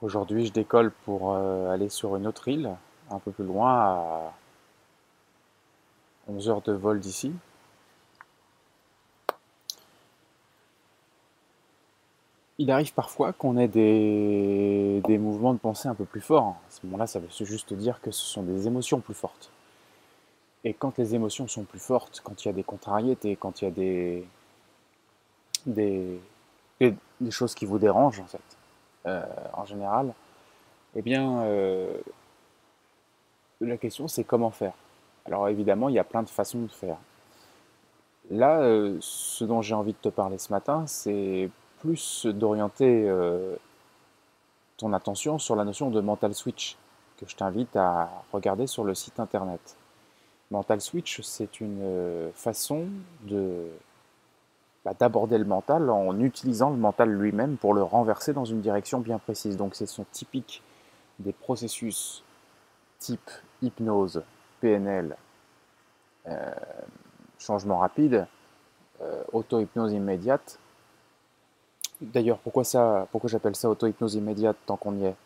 Aujourd'hui, je décolle pour euh, aller sur une autre île, un peu plus loin, à 11 heures de vol d'ici. Il arrive parfois qu'on ait des, des mouvements de pensée un peu plus forts. À ce moment-là, ça veut juste dire que ce sont des émotions plus fortes. Et quand les émotions sont plus fortes, quand il y a des contrariétés, quand il y a des, des, des, choses qui vous dérangent, en fait, euh, en général, eh bien, euh, la question c'est comment faire. Alors évidemment, il y a plein de façons de faire. Là, euh, ce dont j'ai envie de te parler ce matin, c'est plus d'orienter ton attention sur la notion de mental switch que je t'invite à regarder sur le site internet. Mental switch, c'est une façon de bah, d'aborder le mental en utilisant le mental lui-même pour le renverser dans une direction bien précise. Donc c'est son typique des processus type hypnose, PNL, euh, changement rapide, euh, auto-hypnose immédiate. D'ailleurs, pourquoi, pourquoi j'appelle ça auto-hypnose immédiate tant qu'on y est?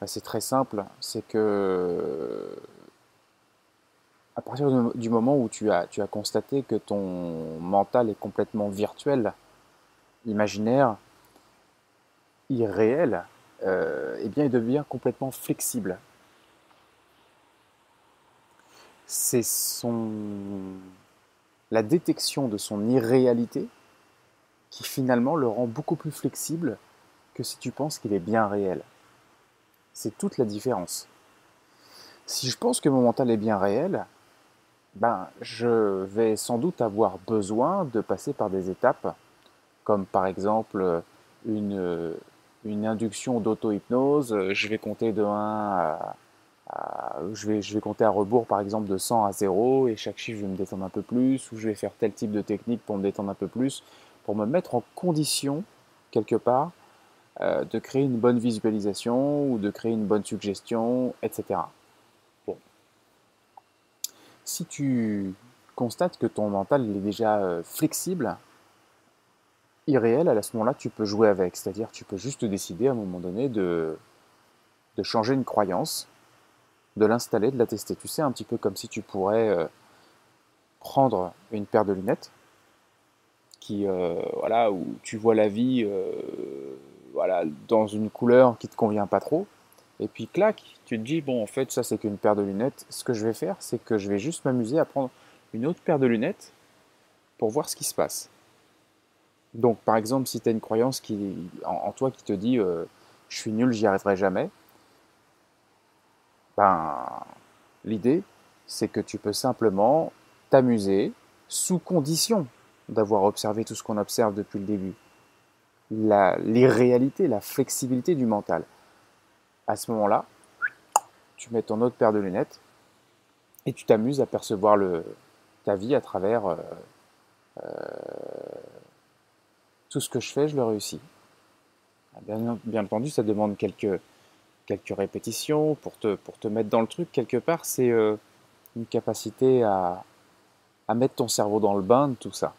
Bah, C'est très simple, c'est que à partir du moment où tu as, tu as constaté que ton mental est complètement virtuel, imaginaire, irréel, euh, eh bien il devient complètement flexible. C'est son la détection de son irréalité qui finalement le rend beaucoup plus flexible que si tu penses qu'il est bien réel. C'est toute la différence. Si je pense que mon mental est bien réel, ben, je vais sans doute avoir besoin de passer par des étapes, comme par exemple une, une induction d'auto-hypnose. Je vais compter de 1 à, je, vais, je vais compter à rebours par exemple de 100 à 0 et chaque chiffre je vais me détendre un peu plus ou je vais faire tel type de technique pour me détendre un peu plus, pour me mettre en condition quelque part euh, de créer une bonne visualisation ou de créer une bonne suggestion, etc si tu constates que ton mental est déjà euh, flexible, irréel, à ce moment-là, tu peux jouer avec. C'est-à-dire, tu peux juste décider à un moment donné de, changer une croyance, de l'installer, de la tester. Tu sais, un petit peu comme si tu pourrais euh, prendre une paire de lunettes, qui, euh, voilà, où tu vois la vie voilà, dans une couleur qui ne te convient pas trop, et puis clac, tu te dis, bon en fait ça c'est qu'une paire de lunettes, ce que je vais faire c'est que je vais juste m'amuser à prendre une autre paire de lunettes pour voir ce qui se passe. Donc par exemple si tu as une croyance qui, en, toi qui te dit euh, je suis nul, j'y arriverai jamais, ben l'idée c'est que tu peux simplement t'amuser sous condition d'avoir observé tout ce qu'on observe depuis le début. L'irréalité, la flexibilité du mental à ce moment-là, tu mets ton autre paire de lunettes et tu t'amuses à percevoir ta vie à travers euh, euh, tout ce que je fais, je le réussis. Bien, entendu, ça demande quelques, répétitions pour te, mettre dans le truc. Quelque part, c'est euh, une capacité à mettre ton cerveau dans le bain de tout ça.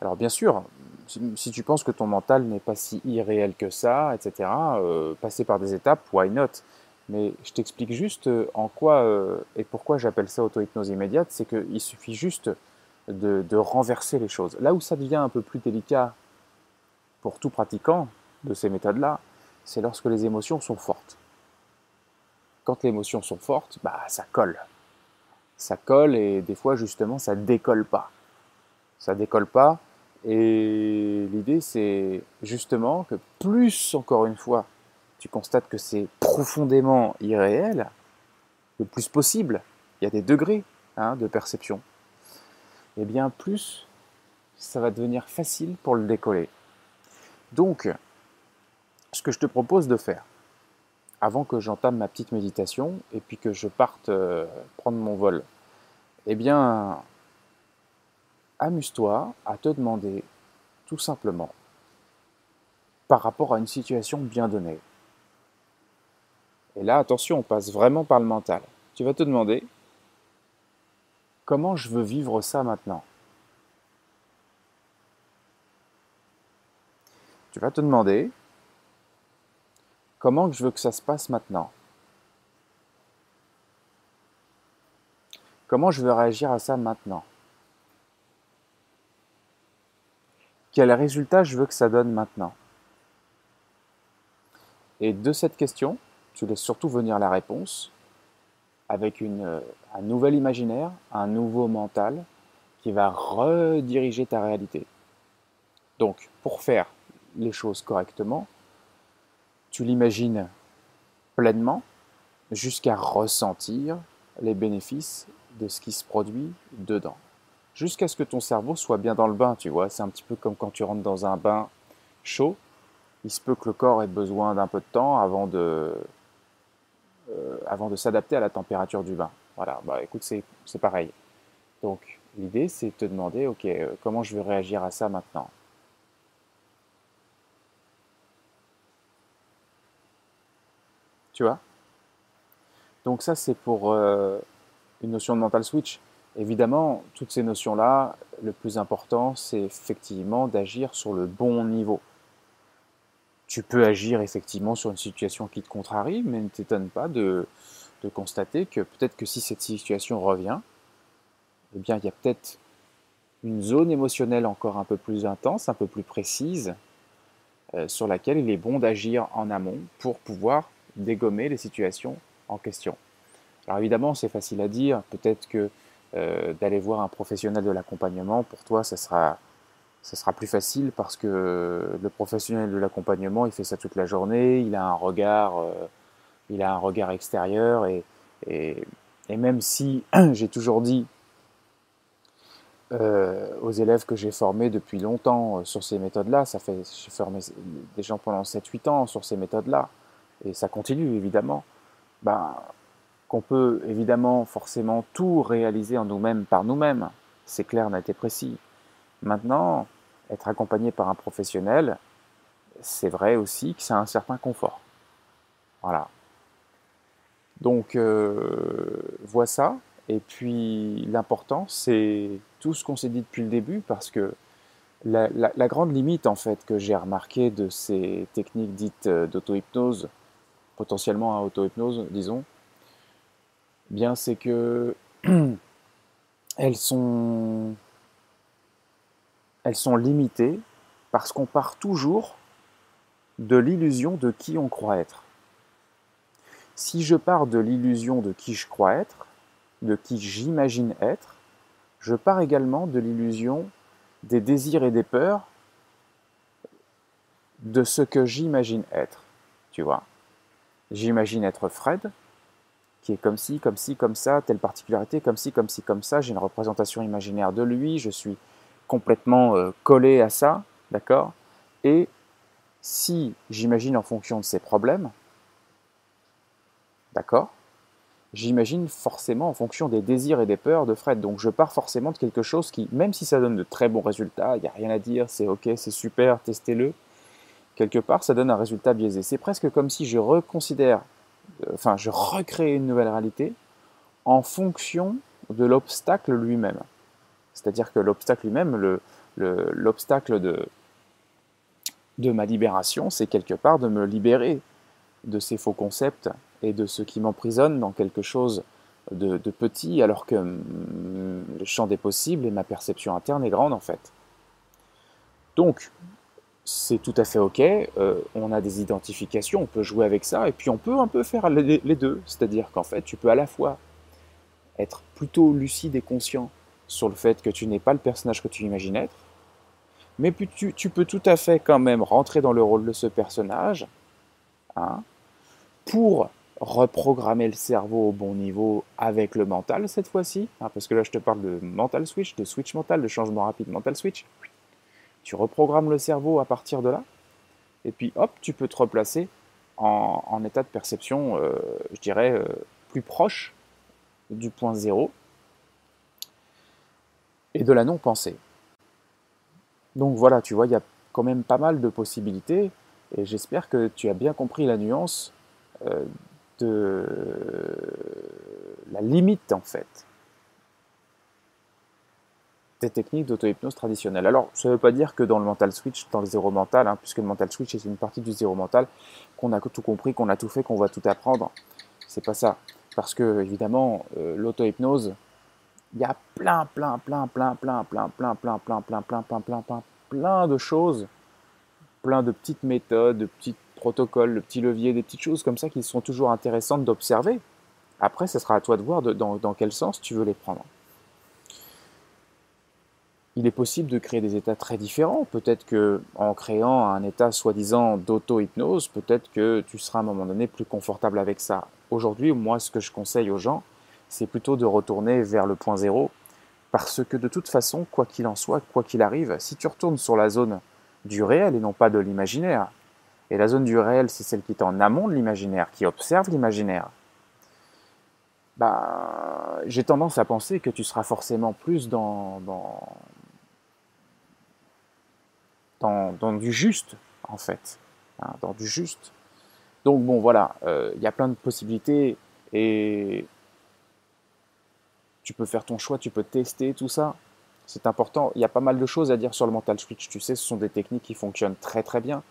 Alors bien sûr, si, tu penses que ton mental n'est pas si irréel que ça, etc., euh, passer par des étapes, why not? Mais je t'explique juste euh, en quoi euh, et pourquoi j'appelle ça auto-hypnose immédiate, c'est qu'il suffit juste de, de, renverser les choses. Là où ça devient un peu plus délicat pour tout pratiquant de ces méthodes-là, c'est lorsque les émotions sont fortes. Quand les émotions sont fortes, bah ça colle. Ça colle et des fois justement ça décolle pas. Ça décolle pas et l'idée, c'est justement que plus, encore une fois, tu constates que c'est profondément irréel, le plus possible, il y a des degrés hein, de perception, et eh bien plus ça va devenir facile pour le décoller. Donc, ce que je te propose de faire, avant que j'entame ma petite méditation et puis que je parte euh, prendre mon vol, eh bien, amuse-toi à te demander tout simplement par rapport à une situation bien donnée. Et là, attention, on passe vraiment par le mental. Tu vas te demander comment je veux vivre ça maintenant? Tu vas te demander Comment je veux que ça se passe maintenant? Comment je veux réagir à ça maintenant? Quel résultat je veux que ça donne maintenant? Et de cette question, tu laisses surtout venir la réponse avec une, un nouvel imaginaire, un nouveau mental qui va rediriger ta réalité. Donc, pour faire les choses correctement, tu l'imagines pleinement jusqu'à ressentir les bénéfices de ce qui se produit dedans. Jusqu'à ce que ton cerveau soit bien dans le bain, tu vois. C'est un petit peu comme quand tu rentres dans un bain chaud. Il se peut que le corps ait besoin d'un peu de temps avant de, euh, s'adapter à la température du bain. Voilà, bah écoute, c'est pareil. Donc l'idée, c'est de te demander, ok, euh, comment je vais réagir à ça maintenant? Tu vois? Donc ça, c'est pour euh, une notion de mental switch. Évidemment, toutes ces notions-là, le plus important, c'est effectivement d'agir sur le bon niveau. Tu peux agir effectivement sur une situation qui te contrarie, mais ne t'étonne pas de, constater que peut-être que si cette situation revient, eh bien, il y a peut-être une zone émotionnelle encore un peu plus intense, un peu plus précise, euh, sur laquelle il est bon d'agir en amont pour pouvoir dégommer les situations en question. Alors évidemment, c'est facile à dire, peut-être que euh, d'aller voir un professionnel de l'accompagnement, pour toi, ça sera, ça sera plus facile parce que le professionnel de l'accompagnement, il fait ça toute la journée, il a un regard, euh, il a un regard extérieur et, et, même si j'ai toujours dit euh, aux élèves que j'ai formés depuis longtemps sur ces méthodes-là, ça fait, j'ai formé des gens pendant 7-8 ans sur ces méthodes-là, et ça continue évidemment, ben, qu'on peut évidemment forcément tout réaliser en nous-mêmes par nous-mêmes, c'est clair, net et précis. Maintenant, être accompagné par un professionnel, c'est vrai aussi que c'est un certain confort. Voilà. Donc, euh, vois ça. Et puis, l'important, c'est tout ce qu'on s'est dit depuis le début, parce que la, la grande limite, en fait, que j'ai remarqué de ces techniques dites euh, d'auto-hypnose, potentiellement à auto-hypnose, disons, bien c'est que elles sont elles sont limitées parce qu'on part toujours de l'illusion de qui on croit être. Si je pars de l'illusion de qui je crois être, de qui j'imagine être, je pars également de l'illusion des désirs et des peurs de ce que j'imagine être. Tu vois J'imagine être Fred, qui est comme ci, comme ci, comme ça, telle particularité, comme ci, comme ci, comme ça. J'ai une représentation imaginaire de lui, je suis complètement euh, collé à ça, d'accord? Et si j'imagine en fonction de ses problèmes, d'accord? J'imagine forcément en fonction des désirs et des peurs de Fred. Donc je pars forcément de quelque chose qui, même si ça donne de très bons résultats, il n'y a rien à dire, c'est ok, c'est super, testez-le quelque part, ça donne un résultat biaisé. C'est presque comme si je reconsidère, enfin, je recrée une nouvelle réalité en fonction de l'obstacle lui-même. C'est-à-dire que l'obstacle lui-même, l'obstacle de, de ma libération, c'est quelque part de me libérer de ces faux concepts et de ce qui m'emprisonne dans quelque chose de, de, petit, alors que le champ des possibles et ma perception interne est grande en fait. Donc, c'est tout à fait ok, euh, on a des identifications, on peut jouer avec ça, et puis on peut un peu faire les, deux, c'est-à-dire qu'en fait tu peux à la fois être plutôt lucide et conscient sur le fait que tu n'es pas le personnage que tu imagines être, mais tu, tu, peux tout à fait quand même rentrer dans le rôle de ce personnage, hein, pour reprogrammer le cerveau au bon niveau avec le mental cette fois-ci, hein, parce que là je te parle de mental switch, de switch mental, de changement rapide mental switch, tu reprogrammes le cerveau à partir de là, et puis hop, tu peux te replacer en, état de perception, euh, je dirais, euh, plus proche du point zéro et de la non-pensée. Donc voilà, tu vois, il y a quand même pas mal de possibilités, et j'espère que tu as bien compris la nuance euh, de la limite en fait des techniques d'auto-hypnose traditionnelles. Alors, ça ne veut pas dire que dans le mental switch, dans le zéro mental, hein, puisque le mental switch est une partie du zéro mental, qu'on a tout compris, qu'on a tout fait, qu'on va tout apprendre. C'est pas ça. Parce que, évidemment, l'auto-hypnose, il y a plein, plein, plein, plein, plein, plein, plein, plein, plein, plein, plein, plein, plein, plein, plein de choses, plein de petites méthodes, de petits protocoles, de petits leviers, des petites choses comme ça qui sont toujours intéressantes d'observer. Après, ce sera à toi de voir dans quel sens tu veux les prendre il est possible de créer des états très différents. Peut-être que en créant un état soi-disant d'auto-hypnose, peut-être que tu seras à un moment donné plus confortable avec ça. Aujourd'hui, moi, ce que je conseille aux gens, c'est plutôt de retourner vers le point zéro, parce que de toute façon, quoi qu'il en soit, quoi qu'il arrive, si tu retournes sur la zone du réel et non pas de l'imaginaire, et la zone du réel, c'est celle qui est en amont de l'imaginaire, qui observe l'imaginaire, bah, j'ai tendance à penser que tu seras forcément plus dans, dans, du juste, en fait. Hein, dans du juste. Donc bon, voilà, euh, il y a plein de possibilités et tu peux faire ton choix, tu peux tester tout ça. C'est important. Il y a pas mal de choses à dire sur le mental switch. Tu sais, ce sont des techniques qui fonctionnent très très bien.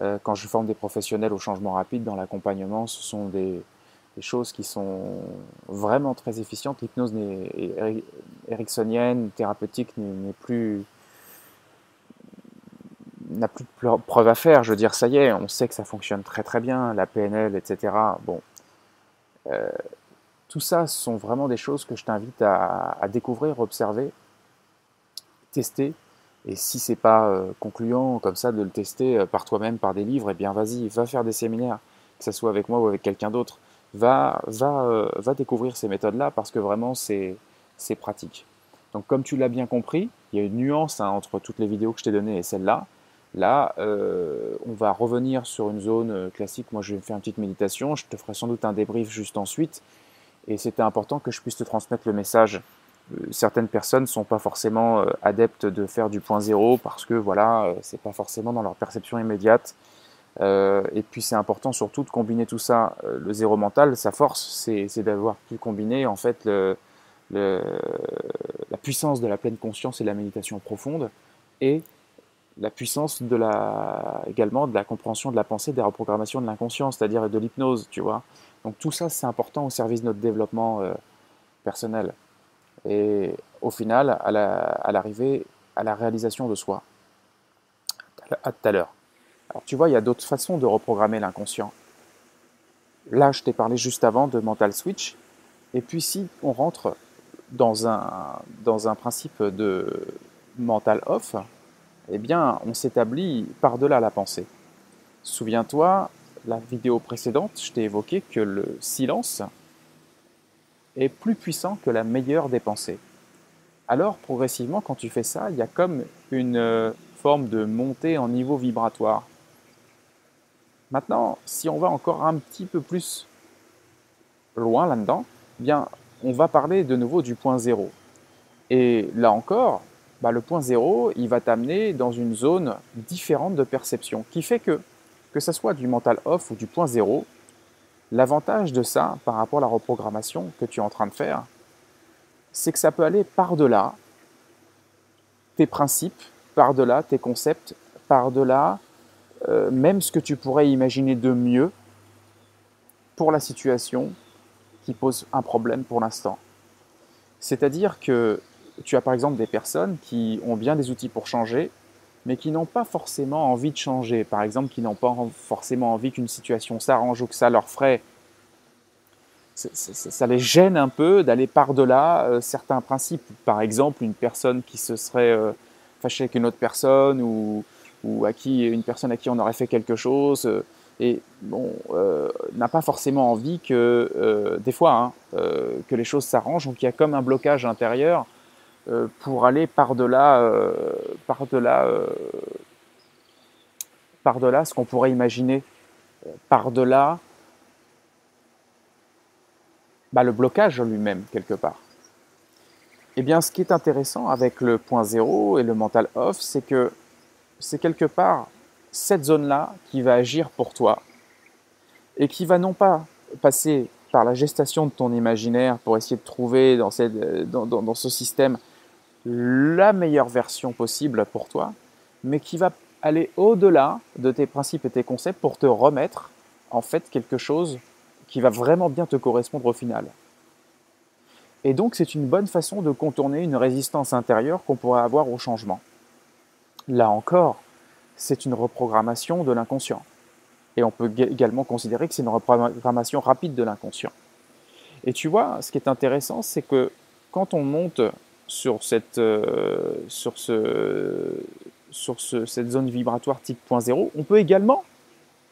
Euh, quand je forme des professionnels au changement rapide dans l'accompagnement, ce sont des, des, choses qui sont vraiment très efficientes. L'hypnose ericksonienne, thérapeutique, n'est plus n'a plus de preuves à faire. Je veux dire, ça y est, on sait que ça fonctionne très très bien, la PNL, etc. Bon, euh, tout ça sont vraiment des choses que je t'invite à, découvrir, observer, tester. Et si c'est pas euh, concluant comme ça de le tester euh, par toi-même, par des livres, eh bien vas-y, va faire des séminaires, que ce soit avec moi ou avec quelqu'un d'autre. Va, va, va découvrir ces méthodes-là parce que vraiment c'est pratique. Donc comme tu l'as bien compris, il y a une nuance hein, entre toutes les vidéos que je t'ai données et celle-là. Là, euh, on va revenir sur une zone euh, classique. Moi, je vais faire une petite méditation. Je te ferai sans doute un débrief juste ensuite. Et c'était important que je puisse te transmettre le message. Euh, certaines personnes ne sont pas forcément adeptes de faire du point zéro parce que voilà, c'est pas forcément dans leur perception immédiate. et puis c'est important surtout de combiner tout ça. le zéro mental, sa force, c'est d'avoir pu combiner en fait la puissance de la pleine conscience et de la méditation profonde et la puissance de la, également de la compréhension de la pensée, des reprogrammations de l'inconscient, c'est-à-dire de l'hypnose, tu vois. Donc tout ça, c'est important au service de notre développement euh, personnel. Et au final, à l'arrivée, à, la réalisation de soi. À tout à l'heure. Alors tu vois, il y a d'autres façons de reprogrammer l'inconscient. Là, je t'ai parlé juste avant de mental switch. Et puis si on rentre dans un, dans un principe de mental off, eh bien, on s'établit par-delà la pensée. Souviens-toi, la vidéo précédente, je t'ai évoqué que le silence est plus puissant que la meilleure des pensées. Alors, progressivement, quand tu fais ça, il y a comme une euh, forme de montée en niveau vibratoire. Maintenant, si on va encore un petit peu plus loin là-dedans, eh bien, on va parler de nouveau du point zéro. Et là encore, bah, le point zéro, il va t'amener dans une zone différente de perception, qui fait que, que ce soit du mental off ou du point zéro, l'avantage de ça par rapport à la reprogrammation que tu es en train de faire, c'est que ça peut aller par-delà tes principes, par-delà tes concepts, par-delà euh, même ce que tu pourrais imaginer de mieux pour la situation qui pose un problème pour l'instant. C'est-à-dire que tu as par exemple des personnes qui ont bien des outils pour changer, mais qui n'ont pas forcément envie de changer. Par exemple, qui n'ont pas forcément envie qu'une situation s'arrange ou que ça leur ferait. Ça, les gêne un peu d'aller par-delà euh, certains principes. Par exemple, une personne qui se serait euh, fâchée avec une autre personne ou, à qui une personne à qui on aurait fait quelque chose. Euh, et bon, n'a pas forcément envie que, des fois, hein, que les choses s'arrangent, donc il y a comme un blocage intérieur pour aller par-delà euh, par -delà, euh, par -delà ce qu'on pourrait imaginer, par-delà bah, le blocage lui-même, quelque part. Eh bien, ce qui est intéressant avec le point zéro et le mental off, c'est que c'est quelque part cette zone-là qui va agir pour toi et qui va non pas passer par la gestation de ton imaginaire pour essayer de trouver dans, cette, dans, dans ce système la meilleure version possible pour toi, mais qui va aller au-delà de tes principes et tes concepts pour te remettre en fait quelque chose qui va vraiment bien te correspondre au final. Et donc c'est une bonne façon de contourner une résistance intérieure qu'on pourrait avoir au changement. Là encore, c'est une reprogrammation de l'inconscient. Et on peut également considérer que c'est une reprogrammation rapide de l'inconscient. Et tu vois, ce qui est intéressant, c'est que quand on monte sur cette, euh, sur ce, sur cette zone vibratoire type 0, on peut également,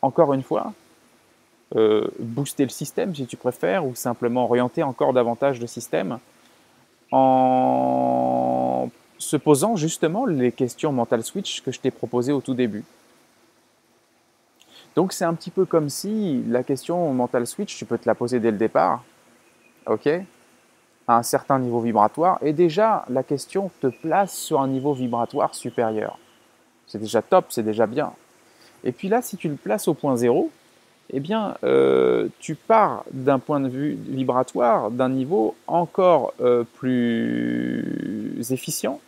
encore une fois, euh, booster le système si tu préfères, ou simplement orienter encore davantage le système en se posant justement les questions mental switch que je t'ai proposées au tout début. Donc c'est un petit peu comme si la question mental switch, tu peux te la poser dès le départ, ok, à un certain niveau vibratoire, et déjà la question te place sur un niveau vibratoire supérieur. C'est déjà top, c'est déjà bien. Et puis là, si tu le places au point zéro, eh bien, euh, tu pars d'un point de vue vibratoire, d'un niveau encore euh, plus efficient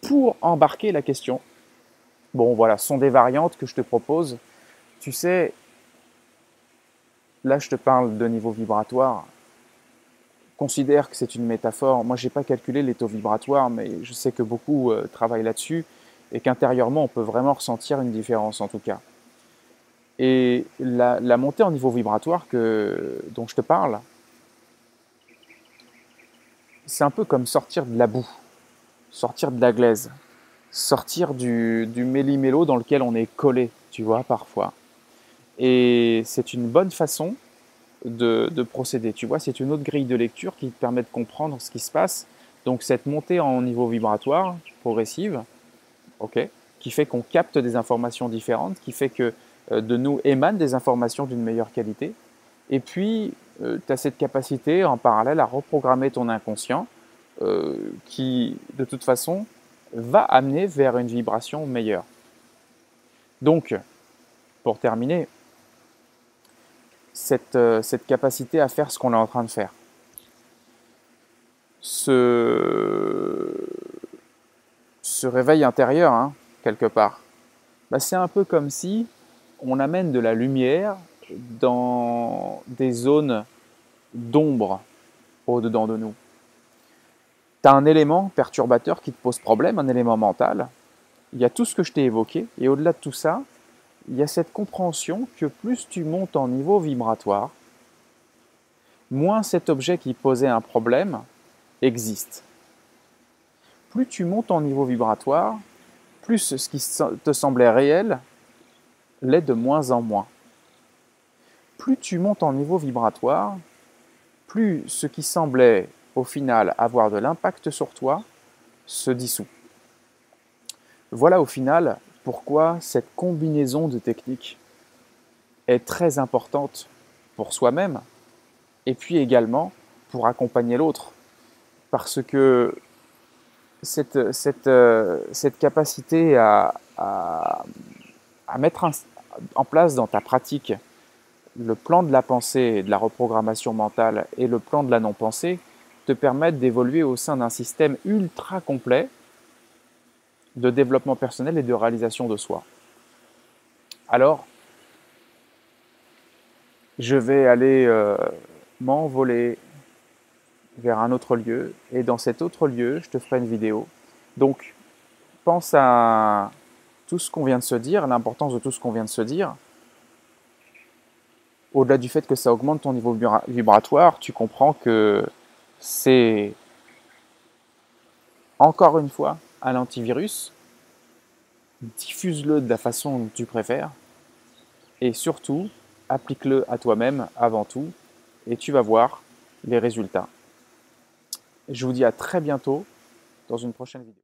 pour embarquer la question. Bon, voilà, ce sont des variantes que je te propose. Tu sais, là, je te parle de niveau vibratoire. Considère que c'est une métaphore. Moi, je n'ai pas calculé les taux vibratoires, mais je sais que beaucoup euh, travaillent là-dessus et qu'intérieurement, on peut vraiment ressentir une différence en tout cas. Et la, montée en niveau vibratoire que, dont je te parle, c'est un peu comme sortir de la boue, sortir de la glaise, sortir du, du méli-mélo dans lequel on est collé, tu vois, parfois. Et c'est une bonne façon de, de procéder. Tu vois, c'est une autre grille de lecture qui te permet de comprendre ce qui se passe. Donc cette montée en niveau vibratoire progressive, ok, qui fait qu'on capte des informations différentes, qui fait que euh, de nous émanent des informations d'une meilleure qualité. Et puis, euh, tu as cette capacité en parallèle à reprogrammer ton inconscient euh, qui, de toute façon, va amener vers une vibration meilleure. Donc, pour terminer, cette, cette capacité à faire ce qu'on est en train de faire. Ce, ce réveil intérieur, hein, quelque part, bah, c'est un peu comme si on amène de la lumière dans des zones d'ombre au-dedans de nous. Tu as un élément perturbateur qui te pose problème, un élément mental. Il y a tout ce que je t'ai évoqué, et au-delà de tout ça, il y a cette compréhension que plus tu montes en niveau vibratoire, moins cet objet qui posait un problème existe. Plus tu montes en niveau vibratoire, plus ce qui te semblait réel l'est de moins en moins. Plus tu montes en niveau vibratoire, plus ce qui semblait au final avoir de l'impact sur toi se dissout. Voilà au final pourquoi cette combinaison de techniques est très importante pour soi-même et puis également pour accompagner l'autre. Parce que cette, euh, capacité à mettre en place dans ta pratique le plan de la pensée et de la reprogrammation mentale et le plan de la non-pensée te permettent d'évoluer au sein d'un système ultra complet de développement personnel et de réalisation de soi. Alors, je vais aller euh, m'envoler vers un autre lieu et dans cet autre lieu, je te ferai une vidéo. Donc, pense à tout ce qu'on vient de se dire, l'importance de tout ce qu'on vient de se dire, au-delà du fait que ça augmente ton niveau vibratoire, tu comprends que c'est encore une fois un antivirus. Diffuse-le de la façon dont tu préfères et surtout applique-le à toi-même avant tout et tu vas voir les résultats. Je vous dis à très bientôt dans une prochaine vidéo.